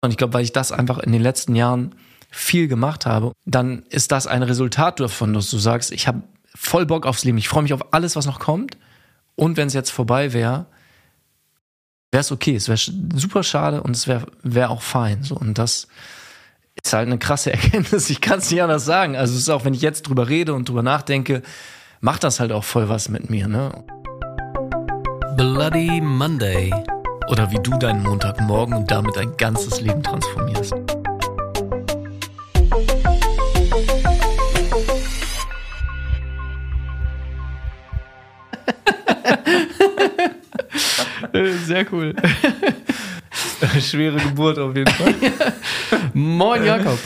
Und ich glaube, weil ich das einfach in den letzten Jahren viel gemacht habe, dann ist das ein Resultat davon, dass du sagst, ich habe voll Bock aufs Leben, ich freue mich auf alles, was noch kommt. Und wenn es jetzt vorbei wäre, wäre es okay. Es wäre super schade und es wäre wär auch fein. So, und das ist halt eine krasse Erkenntnis. Ich kann es nicht anders sagen. Also es ist auch, wenn ich jetzt drüber rede und drüber nachdenke, macht das halt auch voll was mit mir. Ne? Bloody Monday. Oder wie du deinen Montagmorgen und damit dein ganzes Leben transformierst. Sehr cool. Schwere Geburt auf jeden Fall. Moin Jakob.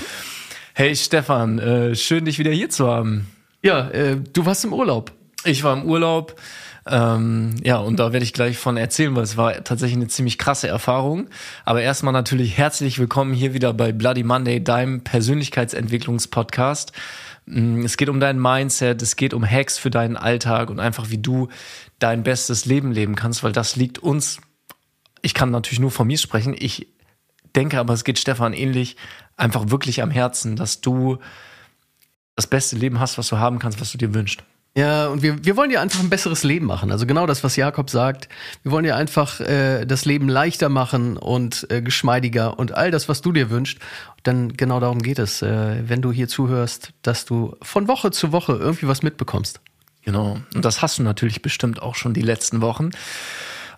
Hey Stefan, äh, schön dich wieder hier zu haben. Ja, äh, du warst im Urlaub. Ich war im Urlaub. Ähm, ja, und da werde ich gleich von erzählen, weil es war tatsächlich eine ziemlich krasse Erfahrung. Aber erstmal natürlich herzlich willkommen hier wieder bei Bloody Monday, deinem Persönlichkeitsentwicklungspodcast. Mm, es geht um dein Mindset, es geht um Hacks für deinen Alltag und einfach wie du dein bestes Leben leben kannst, weil das liegt uns, ich kann natürlich nur von mir sprechen, ich denke aber, es geht Stefan ähnlich, einfach wirklich am Herzen, dass du das beste Leben hast, was du haben kannst, was du dir wünschst. Ja, und wir, wir wollen dir einfach ein besseres Leben machen. Also genau das, was Jakob sagt. Wir wollen dir einfach äh, das Leben leichter machen und äh, geschmeidiger und all das, was du dir wünschst. Dann genau darum geht es, äh, wenn du hier zuhörst, dass du von Woche zu Woche irgendwie was mitbekommst. Genau. Und das hast du natürlich bestimmt auch schon die letzten Wochen.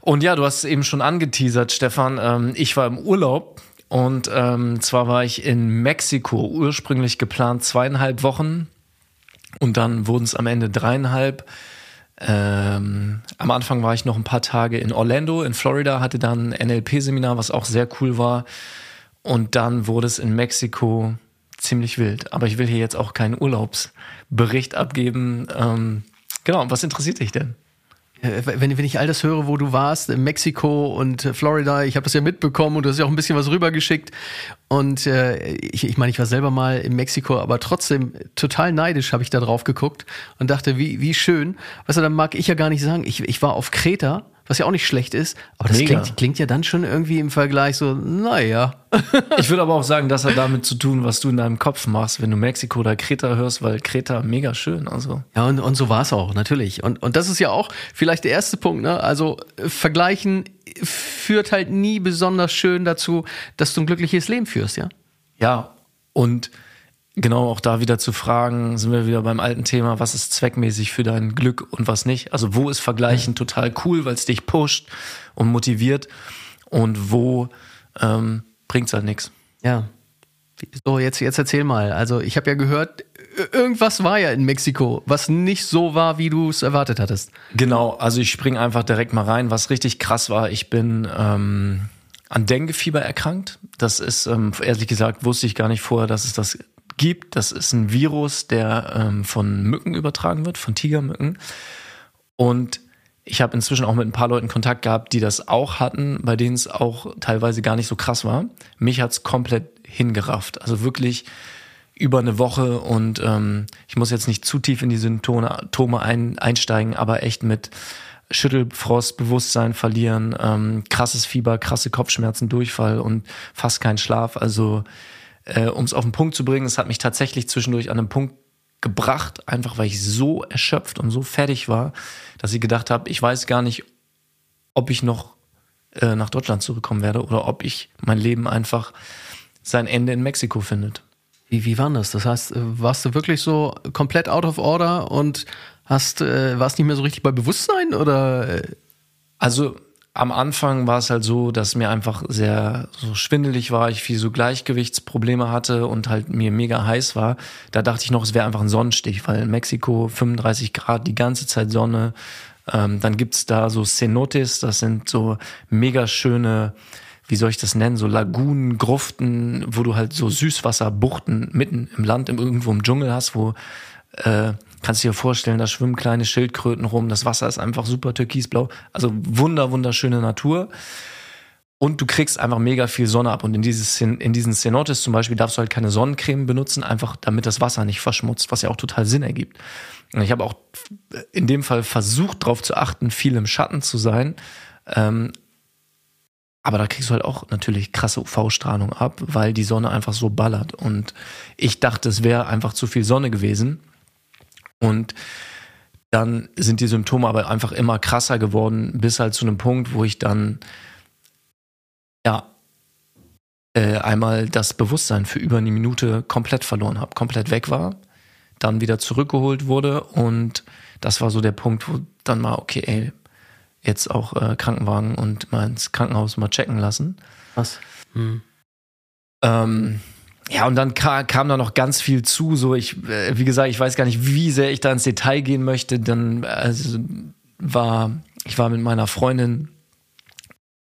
Und ja, du hast es eben schon angeteasert, Stefan. Ähm, ich war im Urlaub und ähm, zwar war ich in Mexiko, ursprünglich geplant zweieinhalb Wochen und dann wurden es am Ende dreieinhalb. Ähm, am Anfang war ich noch ein paar Tage in Orlando, in Florida, hatte dann ein NLP-Seminar, was auch sehr cool war. Und dann wurde es in Mexiko ziemlich wild. Aber ich will hier jetzt auch keinen Urlaubsbericht abgeben. Ähm, genau, was interessiert dich denn? Äh, wenn, wenn ich all das höre, wo du warst, in Mexiko und Florida, ich habe das ja mitbekommen und du hast ja auch ein bisschen was rübergeschickt. Und äh, ich, ich meine, ich war selber mal in Mexiko, aber trotzdem total neidisch habe ich da drauf geguckt und dachte, wie, wie schön. Weißt du, dann mag ich ja gar nicht sagen, ich, ich war auf Kreta was ja auch nicht schlecht ist. Aber das klingt, klingt, ja dann schon irgendwie im Vergleich so, naja. ich würde aber auch sagen, das hat damit zu tun, was du in deinem Kopf machst, wenn du Mexiko oder Kreta hörst, weil Kreta mega schön. Also. Ja, und, und so war es auch, natürlich. Und, und das ist ja auch vielleicht der erste Punkt, ne? Also vergleichen führt halt nie besonders schön dazu, dass du ein glückliches Leben führst, ja? Ja, und Genau, auch da wieder zu fragen, sind wir wieder beim alten Thema, was ist zweckmäßig für dein Glück und was nicht? Also wo ist Vergleichen total cool, weil es dich pusht und motiviert und wo ähm, bringt es halt nichts. Ja. So, jetzt, jetzt erzähl mal. Also ich habe ja gehört, irgendwas war ja in Mexiko, was nicht so war, wie du es erwartet hattest. Genau, also ich spring einfach direkt mal rein. Was richtig krass war, ich bin ähm, an Denguefieber erkrankt. Das ist, ähm, ehrlich gesagt, wusste ich gar nicht vorher, dass es das gibt. Das ist ein Virus, der ähm, von Mücken übertragen wird, von Tigermücken. Und ich habe inzwischen auch mit ein paar Leuten Kontakt gehabt, die das auch hatten, bei denen es auch teilweise gar nicht so krass war. Mich hat's komplett hingerafft. Also wirklich über eine Woche und ähm, ich muss jetzt nicht zu tief in die Symptome ein, einsteigen, aber echt mit Schüttelfrost, Bewusstsein verlieren, ähm, krasses Fieber, krasse Kopfschmerzen, Durchfall und fast kein Schlaf. Also äh, um es auf den Punkt zu bringen, es hat mich tatsächlich zwischendurch an einen Punkt gebracht, einfach weil ich so erschöpft und so fertig war, dass ich gedacht habe, ich weiß gar nicht, ob ich noch äh, nach Deutschland zurückkommen werde oder ob ich mein Leben einfach sein Ende in Mexiko findet. Wie, wie war das? Das heißt, äh, warst du wirklich so komplett out of order und hast, äh, warst nicht mehr so richtig bei Bewusstsein oder? Äh? Also am Anfang war es halt so, dass mir einfach sehr so schwindelig war, ich viel so Gleichgewichtsprobleme hatte und halt mir mega heiß war. Da dachte ich noch, es wäre einfach ein Sonnenstich, weil in Mexiko 35 Grad, die ganze Zeit Sonne. Ähm, dann gibt's da so Cenotes, das sind so mega schöne, wie soll ich das nennen, so Lagunen, Gruften, wo du halt so Süßwasserbuchten mitten im Land, irgendwo im Dschungel hast, wo äh, Kannst du dir vorstellen, da schwimmen kleine Schildkröten rum, das Wasser ist einfach super türkisblau. Also wunder, wunderschöne Natur. Und du kriegst einfach mega viel Sonne ab. Und in, dieses, in diesen Cenotes zum Beispiel darfst du halt keine Sonnencreme benutzen, einfach damit das Wasser nicht verschmutzt, was ja auch total Sinn ergibt. Und ich habe auch in dem Fall versucht, darauf zu achten, viel im Schatten zu sein. Ähm, aber da kriegst du halt auch natürlich krasse UV-Strahlung ab, weil die Sonne einfach so ballert. Und ich dachte, es wäre einfach zu viel Sonne gewesen. Und dann sind die Symptome aber einfach immer krasser geworden, bis halt zu einem Punkt, wo ich dann ja äh, einmal das Bewusstsein für über eine Minute komplett verloren habe, komplett weg war, dann wieder zurückgeholt wurde und das war so der Punkt, wo dann mal, okay, ey, jetzt auch äh, Krankenwagen und mal ins Krankenhaus mal checken lassen. Was? Hm. Ähm, ja, und dann kam, kam da noch ganz viel zu. So, ich, äh, wie gesagt, ich weiß gar nicht, wie sehr ich da ins Detail gehen möchte. Dann also, war, ich war mit meiner Freundin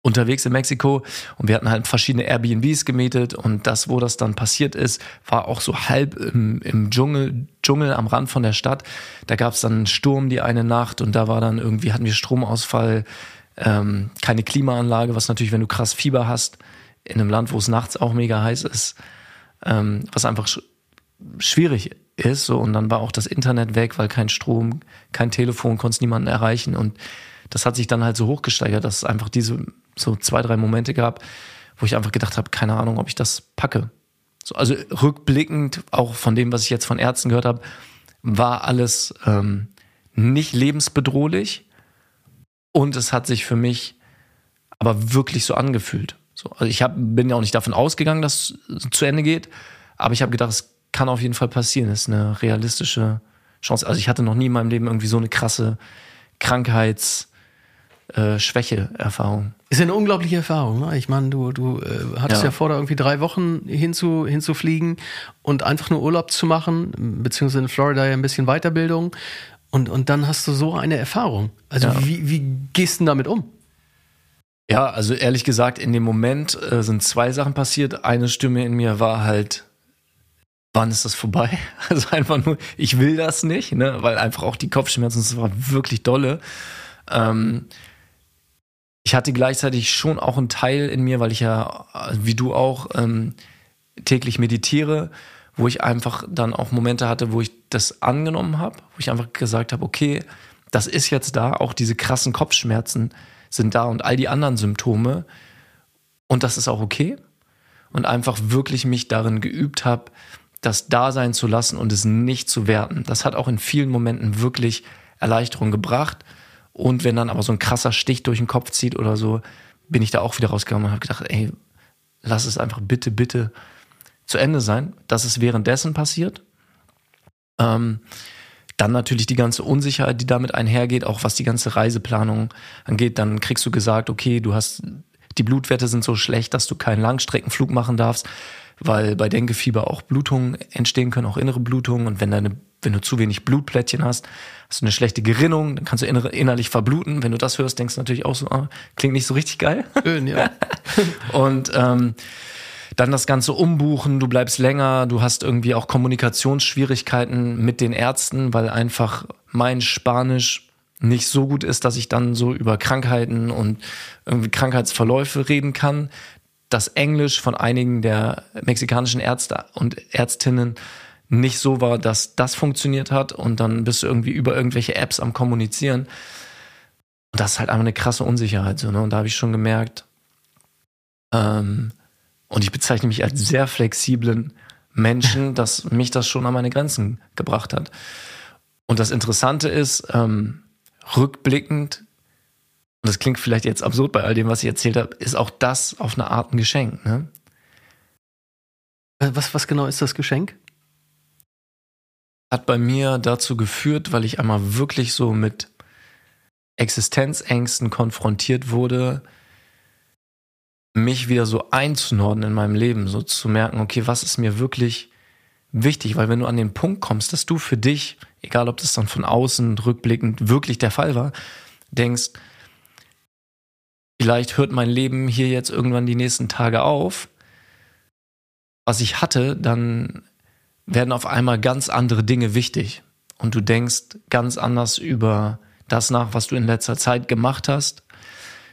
unterwegs in Mexiko und wir hatten halt verschiedene Airbnbs gemietet und das, wo das dann passiert ist, war auch so halb im, im Dschungel, Dschungel am Rand von der Stadt. Da gab es dann einen Sturm die eine Nacht und da war dann irgendwie, hatten wir Stromausfall, ähm, keine Klimaanlage, was natürlich, wenn du krass Fieber hast, in einem Land, wo es nachts auch mega heiß ist, ähm, was einfach sch schwierig ist. So, und dann war auch das Internet weg, weil kein Strom, kein Telefon, konntest niemanden erreichen und das hat sich dann halt so hochgesteigert, dass es einfach diese so zwei, drei Momente gab, wo ich einfach gedacht habe, keine Ahnung, ob ich das packe. So, also rückblickend, auch von dem, was ich jetzt von Ärzten gehört habe, war alles ähm, nicht lebensbedrohlich und es hat sich für mich aber wirklich so angefühlt. So, also ich hab, bin ja auch nicht davon ausgegangen, dass es zu Ende geht, aber ich habe gedacht, es kann auf jeden Fall passieren. Es ist eine realistische Chance. Also ich hatte noch nie in meinem Leben irgendwie so eine krasse Krankheits- äh, Schwäche-Erfahrung. Ist ja eine unglaubliche Erfahrung. Ne? Ich meine, du, du äh, hattest ja. ja vor, da irgendwie drei Wochen hinzu, hinzufliegen und einfach nur Urlaub zu machen, beziehungsweise in Florida ja ein bisschen Weiterbildung. Und, und dann hast du so eine Erfahrung. Also ja. wie, wie gehst du damit um? Ja, also ehrlich gesagt, in dem Moment äh, sind zwei Sachen passiert. Eine Stimme in mir war halt, wann ist das vorbei? Also einfach nur, ich will das nicht, ne? weil einfach auch die Kopfschmerzen, das war wirklich dolle. Ähm, ich hatte gleichzeitig schon auch einen Teil in mir, weil ich ja, wie du auch, ähm, täglich meditiere, wo ich einfach dann auch Momente hatte, wo ich das angenommen habe, wo ich einfach gesagt habe, okay, das ist jetzt da, auch diese krassen Kopfschmerzen sind da und all die anderen Symptome und das ist auch okay und einfach wirklich mich darin geübt habe, das da sein zu lassen und es nicht zu werten. Das hat auch in vielen Momenten wirklich Erleichterung gebracht und wenn dann aber so ein krasser Stich durch den Kopf zieht oder so, bin ich da auch wieder rausgegangen und habe gedacht, ey, lass es einfach bitte, bitte zu Ende sein. Das ist währenddessen passiert. Ähm, dann natürlich die ganze Unsicherheit, die damit einhergeht, auch was die ganze Reiseplanung angeht. Dann kriegst du gesagt, okay, du hast, die Blutwerte sind so schlecht, dass du keinen Langstreckenflug machen darfst, weil bei Denkefieber auch Blutungen entstehen können, auch innere Blutungen. Und wenn deine wenn du zu wenig Blutplättchen hast, hast du eine schlechte Gerinnung, dann kannst du innerlich verbluten. Wenn du das hörst, denkst du natürlich auch so, ah, klingt nicht so richtig geil. Schön, ja. und ähm, dann das Ganze umbuchen, du bleibst länger, du hast irgendwie auch Kommunikationsschwierigkeiten mit den Ärzten, weil einfach mein Spanisch nicht so gut ist, dass ich dann so über Krankheiten und irgendwie Krankheitsverläufe reden kann. Das Englisch von einigen der mexikanischen Ärzte und Ärztinnen nicht so war, dass das funktioniert hat und dann bist du irgendwie über irgendwelche Apps am Kommunizieren. Und das ist halt einfach eine krasse Unsicherheit. So, ne? Und da habe ich schon gemerkt, ähm, und ich bezeichne mich als sehr flexiblen Menschen, dass mich das schon an meine Grenzen gebracht hat. Und das Interessante ist, ähm, rückblickend, und das klingt vielleicht jetzt absurd bei all dem, was ich erzählt habe, ist auch das auf eine Art ein Geschenk. Ne? Was, was genau ist das Geschenk? hat bei mir dazu geführt, weil ich einmal wirklich so mit Existenzängsten konfrontiert wurde, mich wieder so einzunorden in meinem Leben, so zu merken, okay, was ist mir wirklich wichtig, weil wenn du an den Punkt kommst, dass du für dich, egal ob das dann von außen rückblickend wirklich der Fall war, denkst, vielleicht hört mein Leben hier jetzt irgendwann die nächsten Tage auf, was ich hatte, dann werden auf einmal ganz andere Dinge wichtig. Und du denkst ganz anders über das nach, was du in letzter Zeit gemacht hast.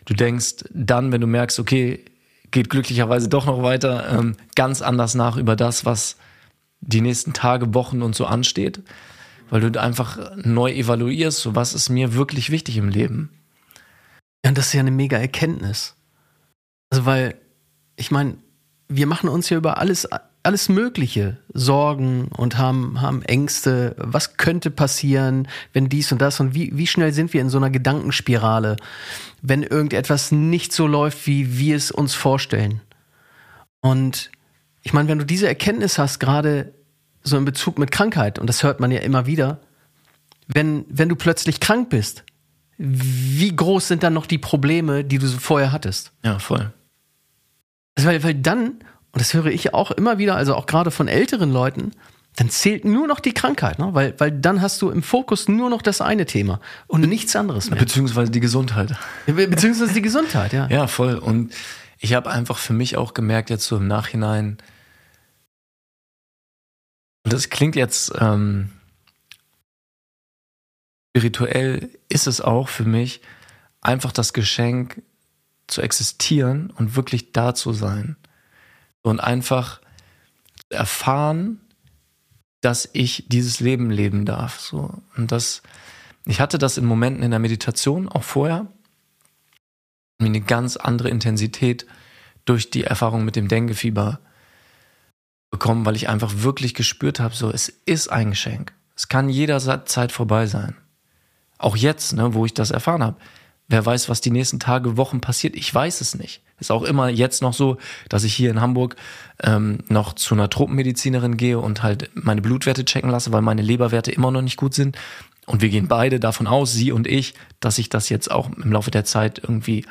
Du denkst dann, wenn du merkst, okay, geht glücklicherweise doch noch weiter, ähm, ganz anders nach über das, was die nächsten Tage, Wochen und so ansteht. Weil du einfach neu evaluierst, so was ist mir wirklich wichtig im Leben. Ja, und das ist ja eine mega Erkenntnis. Also, weil, ich meine, wir machen uns ja über alles, alles Mögliche Sorgen und haben, haben Ängste. Was könnte passieren, wenn dies und das und wie, wie schnell sind wir in so einer Gedankenspirale, wenn irgendetwas nicht so läuft, wie wir es uns vorstellen? Und ich meine, wenn du diese Erkenntnis hast, gerade so in Bezug mit Krankheit, und das hört man ja immer wieder, wenn, wenn du plötzlich krank bist, wie groß sind dann noch die Probleme, die du vorher hattest? Ja, voll. Also weil, weil dann, und das höre ich auch immer wieder, also auch gerade von älteren Leuten, dann zählt nur noch die Krankheit, ne? weil, weil dann hast du im Fokus nur noch das eine Thema und nichts anderes mehr. Beziehungsweise die Gesundheit. Be beziehungsweise die Gesundheit, ja. Ja, voll. Und ich habe einfach für mich auch gemerkt, jetzt so im Nachhinein, und das klingt jetzt ähm, spirituell, ist es auch für mich einfach das Geschenk zu existieren und wirklich da zu sein. Und einfach erfahren, dass ich dieses Leben leben darf. So. Und das, ich hatte das in Momenten in der Meditation, auch vorher, eine ganz andere Intensität durch die Erfahrung mit dem Denkefieber bekommen, weil ich einfach wirklich gespürt habe, so, es ist ein Geschenk. Es kann jederzeit vorbei sein. Auch jetzt, ne, wo ich das erfahren habe. Wer weiß, was die nächsten Tage, Wochen passiert? Ich weiß es nicht. Ist auch immer jetzt noch so, dass ich hier in Hamburg ähm, noch zu einer Tropenmedizinerin gehe und halt meine Blutwerte checken lasse, weil meine Leberwerte immer noch nicht gut sind. Und wir gehen beide davon aus, sie und ich, dass sich das jetzt auch im Laufe der Zeit irgendwie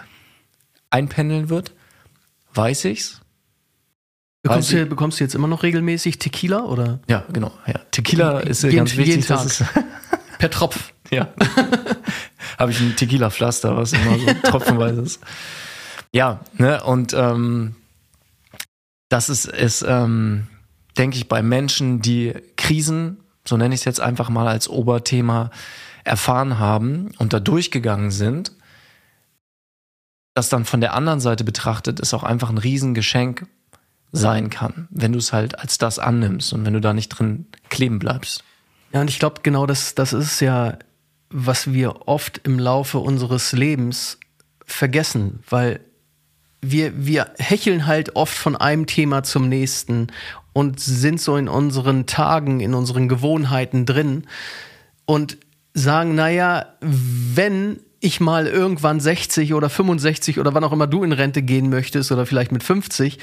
einpendeln wird. Weiß ich's? Bekommst du, bekommst du jetzt immer noch regelmäßig Tequila oder? Ja, genau. Ja. Tequila ist jeden, ganz wichtig. Jeden Tag. per Tropf. Ja. Habe ich ein Tequila-Pflaster, was immer so tropfenweise ist. Ja, ne, und ähm, das ist, ist ähm, denke ich, bei Menschen, die Krisen, so nenne ich es jetzt einfach mal als Oberthema, erfahren haben und da durchgegangen sind, das dann von der anderen Seite betrachtet, ist auch einfach ein Riesengeschenk sein kann, wenn du es halt als das annimmst und wenn du da nicht drin kleben bleibst. Ja, und ich glaube, genau das, das ist ja, was wir oft im Laufe unseres Lebens vergessen, weil wir, wir hecheln halt oft von einem Thema zum nächsten und sind so in unseren Tagen, in unseren Gewohnheiten drin und sagen, naja, wenn ich mal irgendwann 60 oder 65 oder wann auch immer du in Rente gehen möchtest oder vielleicht mit 50,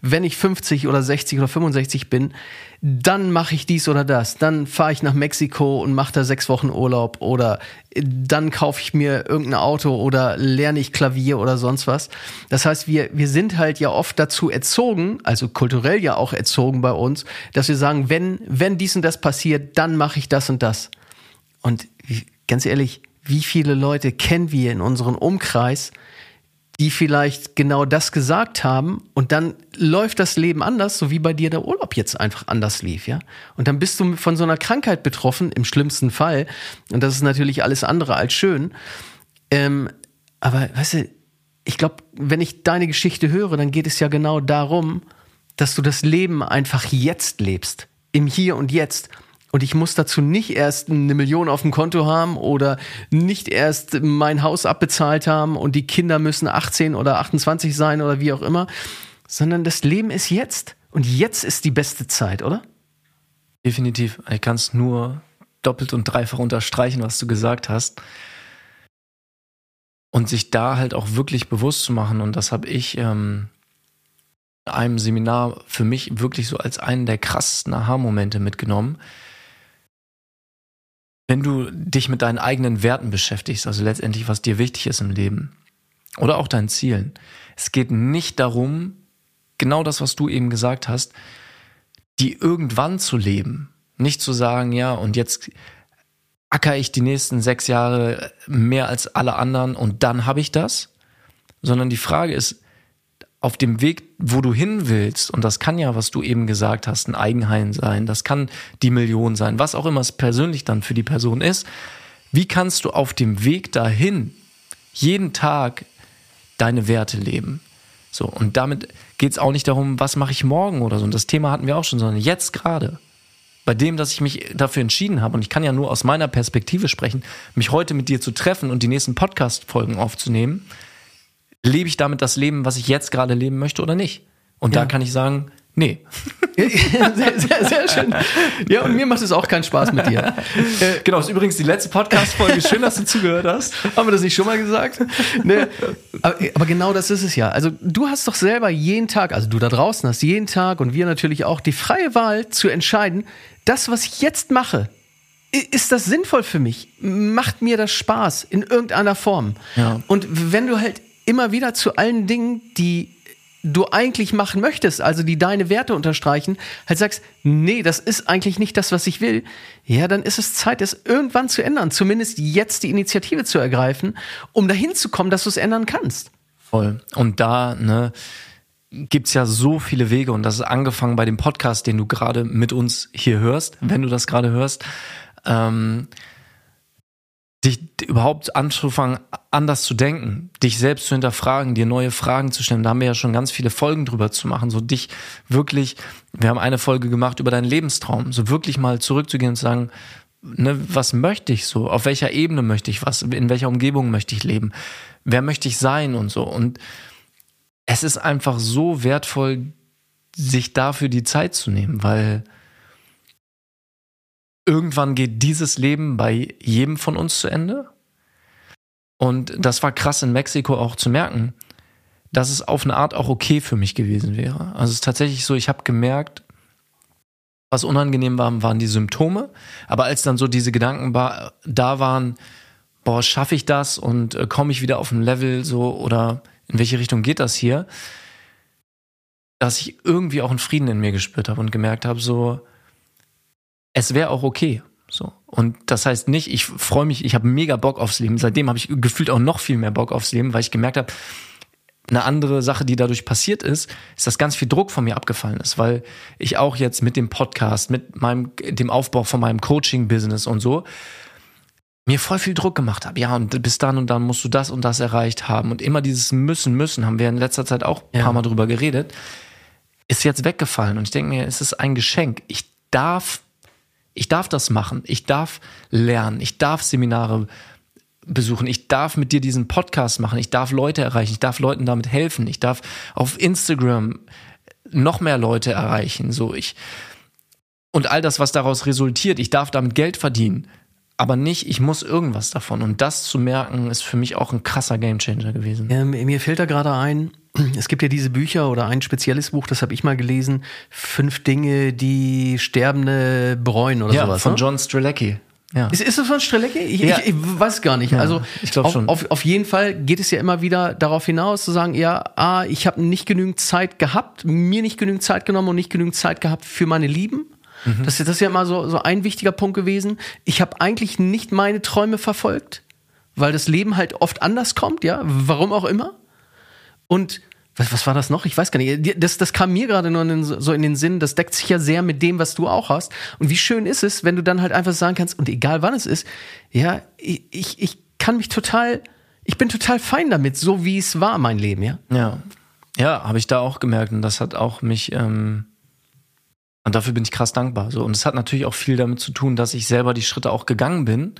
wenn ich 50 oder 60 oder 65 bin, dann mache ich dies oder das. Dann fahre ich nach Mexiko und mache da sechs Wochen Urlaub oder dann kaufe ich mir irgendein Auto oder lerne ich Klavier oder sonst was. Das heißt, wir, wir sind halt ja oft dazu erzogen, also kulturell ja auch erzogen bei uns, dass wir sagen, wenn, wenn dies und das passiert, dann mache ich das und das. Und ganz ehrlich, wie viele Leute kennen wir in unserem Umkreis, die vielleicht genau das gesagt haben und dann läuft das Leben anders, so wie bei dir der Urlaub jetzt einfach anders lief, ja? Und dann bist du von so einer Krankheit betroffen, im schlimmsten Fall. Und das ist natürlich alles andere als schön. Ähm, aber weißt du, ich glaube, wenn ich deine Geschichte höre, dann geht es ja genau darum, dass du das Leben einfach jetzt lebst. Im Hier und Jetzt. Und ich muss dazu nicht erst eine Million auf dem Konto haben oder nicht erst mein Haus abbezahlt haben und die Kinder müssen 18 oder 28 sein oder wie auch immer, sondern das Leben ist jetzt. Und jetzt ist die beste Zeit, oder? Definitiv. Ich kann es nur doppelt und dreifach unterstreichen, was du gesagt hast. Und sich da halt auch wirklich bewusst zu machen, und das habe ich ähm, in einem Seminar für mich wirklich so als einen der krassesten Aha-Momente mitgenommen wenn du dich mit deinen eigenen Werten beschäftigst, also letztendlich, was dir wichtig ist im Leben oder auch deinen Zielen. Es geht nicht darum, genau das, was du eben gesagt hast, die irgendwann zu leben. Nicht zu sagen, ja, und jetzt acker ich die nächsten sechs Jahre mehr als alle anderen und dann habe ich das, sondern die Frage ist, auf dem Weg, wo du hin willst, und das kann ja, was du eben gesagt hast, ein Eigenheim sein, das kann die Million sein, was auch immer es persönlich dann für die Person ist, wie kannst du auf dem Weg dahin jeden Tag deine Werte leben? So, und damit geht es auch nicht darum, was mache ich morgen oder so. Und das Thema hatten wir auch schon, sondern jetzt gerade. Bei dem, dass ich mich dafür entschieden habe, und ich kann ja nur aus meiner Perspektive sprechen, mich heute mit dir zu treffen und die nächsten Podcast-Folgen aufzunehmen, lebe ich damit das Leben, was ich jetzt gerade leben möchte oder nicht? Und ja. da kann ich sagen, nee. sehr, sehr, sehr schön. Ja, und mir macht es auch keinen Spaß mit dir. Äh, genau, ist übrigens die letzte Podcast-Folge. Schön, dass du zugehört hast. Haben wir das nicht schon mal gesagt? Nee. Aber, aber, genau das ist es ja. Also du hast doch selber jeden Tag, also du da draußen hast jeden Tag und wir natürlich auch die freie Wahl zu entscheiden, das, was ich jetzt mache, ist das sinnvoll für mich? Macht mir das Spaß in irgendeiner Form? Ja. Und wenn du halt immer wieder zu allen Dingen, die du eigentlich machen möchtest, also die deine Werte unterstreichen, halt sagst, nee, das ist eigentlich nicht das, was ich will, ja, dann ist es Zeit, es irgendwann zu ändern, zumindest jetzt die Initiative zu ergreifen, um dahin zu kommen, dass du es ändern kannst. Voll. Und da, ne, gibt's ja so viele Wege und das ist angefangen bei dem Podcast, den du gerade mit uns hier hörst, wenn du das gerade hörst, ähm, dich überhaupt anzufangen, anders zu denken, dich selbst zu hinterfragen, dir neue Fragen zu stellen. Da haben wir ja schon ganz viele Folgen drüber zu machen. So dich wirklich, wir haben eine Folge gemacht über deinen Lebenstraum, so wirklich mal zurückzugehen und zu sagen, ne, was möchte ich so? Auf welcher Ebene möchte ich was? In welcher Umgebung möchte ich leben? Wer möchte ich sein und so? Und es ist einfach so wertvoll, sich dafür die Zeit zu nehmen, weil irgendwann geht dieses Leben bei jedem von uns zu Ende. Und das war krass in Mexiko auch zu merken, dass es auf eine Art auch okay für mich gewesen wäre. Also es ist tatsächlich so, ich habe gemerkt, was unangenehm war, waren die Symptome. Aber als dann so diese Gedanken da waren, boah, schaffe ich das und äh, komme ich wieder auf ein Level so oder in welche Richtung geht das hier, dass ich irgendwie auch einen Frieden in mir gespürt habe und gemerkt habe, so, es wäre auch okay. So. Und das heißt nicht, ich freue mich, ich habe mega Bock aufs Leben. Seitdem habe ich gefühlt auch noch viel mehr Bock aufs Leben, weil ich gemerkt habe, eine andere Sache, die dadurch passiert ist, ist, dass ganz viel Druck von mir abgefallen ist, weil ich auch jetzt mit dem Podcast, mit meinem, dem Aufbau von meinem Coaching-Business und so, mir voll viel Druck gemacht habe. Ja, und bis dann und dann musst du das und das erreicht haben. Und immer dieses Müssen, Müssen, haben wir in letzter Zeit auch ein ja. paar Mal drüber geredet, ist jetzt weggefallen. Und ich denke mir, es ist ein Geschenk. Ich darf ich darf das machen. Ich darf lernen. Ich darf Seminare besuchen. Ich darf mit dir diesen Podcast machen. Ich darf Leute erreichen. Ich darf Leuten damit helfen. Ich darf auf Instagram noch mehr Leute erreichen. So ich und all das, was daraus resultiert. Ich darf damit Geld verdienen aber nicht, ich muss irgendwas davon. Und das zu merken, ist für mich auch ein krasser Gamechanger gewesen. Ähm, mir fällt da gerade ein, es gibt ja diese Bücher oder ein spezielles Buch, das habe ich mal gelesen, Fünf Dinge, die Sterbende bereuen oder ja, sowas. Von ne? John Strelecki. Ja. Ist, ist das von Strelecki? Ich, ja. ich, ich, weiß gar nicht. Ja, also ich glaube schon. Auf, auf jeden Fall geht es ja immer wieder darauf hinaus zu sagen, ja, ah, ich habe nicht genügend Zeit gehabt, mir nicht genügend Zeit genommen und nicht genügend Zeit gehabt für meine Lieben. Mhm. Das, das ist ja immer so, so ein wichtiger Punkt gewesen. Ich habe eigentlich nicht meine Träume verfolgt, weil das Leben halt oft anders kommt, ja, warum auch immer. Und was, was war das noch? Ich weiß gar nicht. Das, das kam mir gerade nur in, so in den Sinn. Das deckt sich ja sehr mit dem, was du auch hast. Und wie schön ist es, wenn du dann halt einfach sagen kannst, und egal wann es ist, ja, ich, ich, kann mich total, ich bin total fein damit, so wie es war, mein Leben, ja. Ja. Ja, habe ich da auch gemerkt. Und das hat auch mich, ähm, und dafür bin ich krass dankbar. So. Und es hat natürlich auch viel damit zu tun, dass ich selber die Schritte auch gegangen bin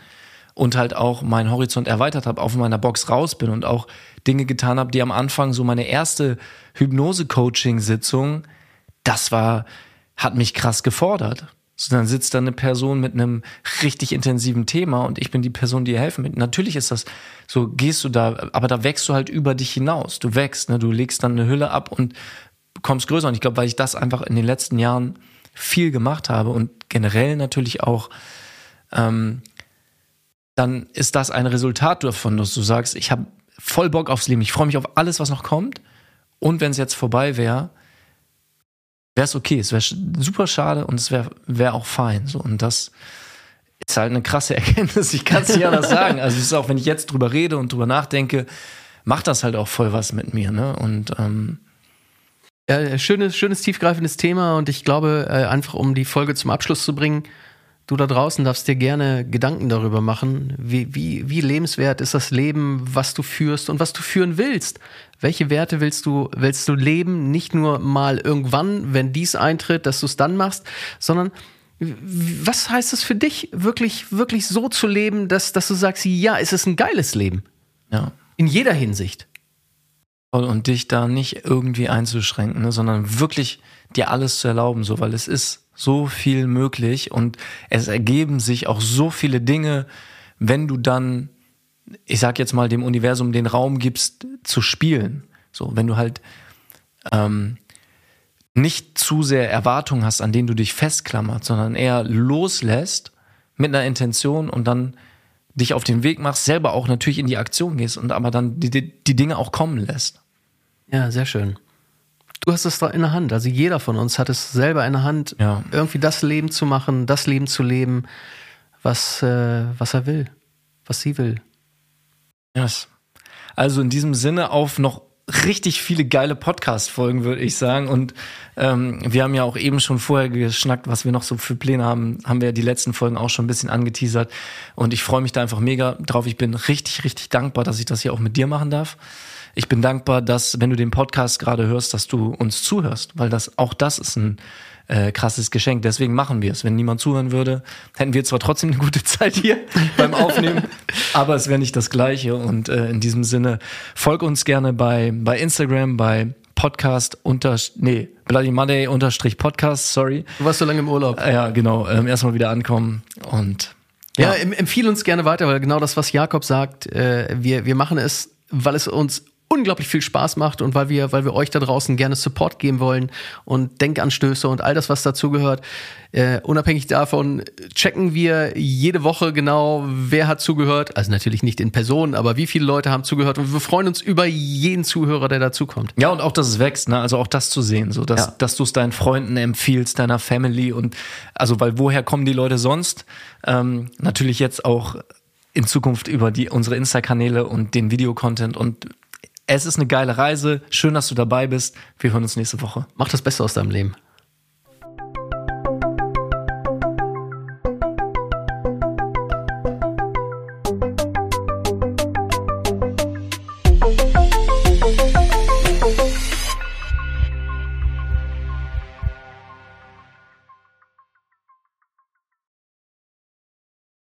und halt auch meinen Horizont erweitert habe, auf meiner Box raus bin und auch Dinge getan habe, die am Anfang so meine erste Hypnose-Coaching-Sitzung, das war, hat mich krass gefordert. So, dann sitzt da eine Person mit einem richtig intensiven Thema und ich bin die Person, die ihr helfen will. Natürlich ist das so, gehst du da, aber da wächst du halt über dich hinaus. Du wächst, ne? du legst dann eine Hülle ab und kommst größer. Und ich glaube, weil ich das einfach in den letzten Jahren viel gemacht habe und generell natürlich auch, ähm, dann ist das ein Resultat davon, dass du sagst, ich habe voll Bock aufs Leben, ich freue mich auf alles, was noch kommt. Und wenn es jetzt vorbei wäre, wäre es okay. Es wäre super schade und es wäre wär auch fein. So, und das ist halt eine krasse Erkenntnis. Ich kann es nicht anders sagen. Also es ist auch, wenn ich jetzt drüber rede und drüber nachdenke, macht das halt auch voll was mit mir. Ne? Und ähm, ja, schönes, schönes, tiefgreifendes Thema und ich glaube, äh, einfach um die Folge zum Abschluss zu bringen, du da draußen darfst dir gerne Gedanken darüber machen, wie, wie, wie lebenswert ist das Leben, was du führst und was du führen willst. Welche Werte willst du, willst du leben? Nicht nur mal irgendwann, wenn dies eintritt, dass du es dann machst, sondern was heißt es für dich, wirklich, wirklich so zu leben, dass, dass du sagst, ja, es ist ein geiles Leben. Ja. In jeder Hinsicht. Und dich da nicht irgendwie einzuschränken, ne, sondern wirklich dir alles zu erlauben, so, weil es ist so viel möglich und es ergeben sich auch so viele Dinge, wenn du dann, ich sag jetzt mal, dem Universum den Raum gibst, zu spielen. So, wenn du halt ähm, nicht zu sehr Erwartungen hast, an denen du dich festklammert, sondern eher loslässt mit einer Intention und dann dich auf den Weg machst, selber auch natürlich in die Aktion gehst und aber dann die, die, die Dinge auch kommen lässt. Ja, sehr schön. Du hast es da in der Hand. Also jeder von uns hat es selber in der Hand, Ja. irgendwie das Leben zu machen, das Leben zu leben, was, äh, was er will, was sie will. Yes. Also in diesem Sinne auf noch richtig viele geile Podcast-Folgen, würde ich sagen. Und ähm, wir haben ja auch eben schon vorher geschnackt, was wir noch so für Pläne haben. Haben wir ja die letzten Folgen auch schon ein bisschen angeteasert. Und ich freue mich da einfach mega drauf. Ich bin richtig, richtig dankbar, dass ich das hier auch mit dir machen darf. Ich bin dankbar, dass, wenn du den Podcast gerade hörst, dass du uns zuhörst, weil das auch das ist ein äh, krasses Geschenk. Deswegen machen wir es. Wenn niemand zuhören würde, hätten wir zwar trotzdem eine gute Zeit hier beim Aufnehmen, aber es wäre nicht das Gleiche. Und äh, in diesem Sinne, folg uns gerne bei, bei Instagram, bei Podcast unter, nee, Bloody Monday unterstrich Podcast, sorry. Du warst so lange im Urlaub. Ja, genau, ähm, erstmal wieder ankommen und Ja, em empfiehl uns gerne weiter, weil genau das, was Jakob sagt, äh, wir, wir machen es, weil es uns unglaublich viel Spaß macht und weil wir, weil wir euch da draußen gerne Support geben wollen und Denkanstöße und all das, was dazugehört. Äh, unabhängig davon checken wir jede Woche genau, wer hat zugehört. Also natürlich nicht in Person, aber wie viele Leute haben zugehört. Und wir freuen uns über jeden Zuhörer, der dazukommt. Ja, und auch, dass es wächst, ne? Also auch das zu sehen, so dass, Ja. dass du es deinen Freunden empfiehlst, deiner Family und also, weil woher kommen die Leute sonst? Ähm, natürlich jetzt auch in Zukunft über die unsere Insta-Kanäle und den Videocontent und es ist eine geile Reise. Schön, dass du dabei bist. Wir hören uns nächste Woche. Mach das Beste aus deinem Leben.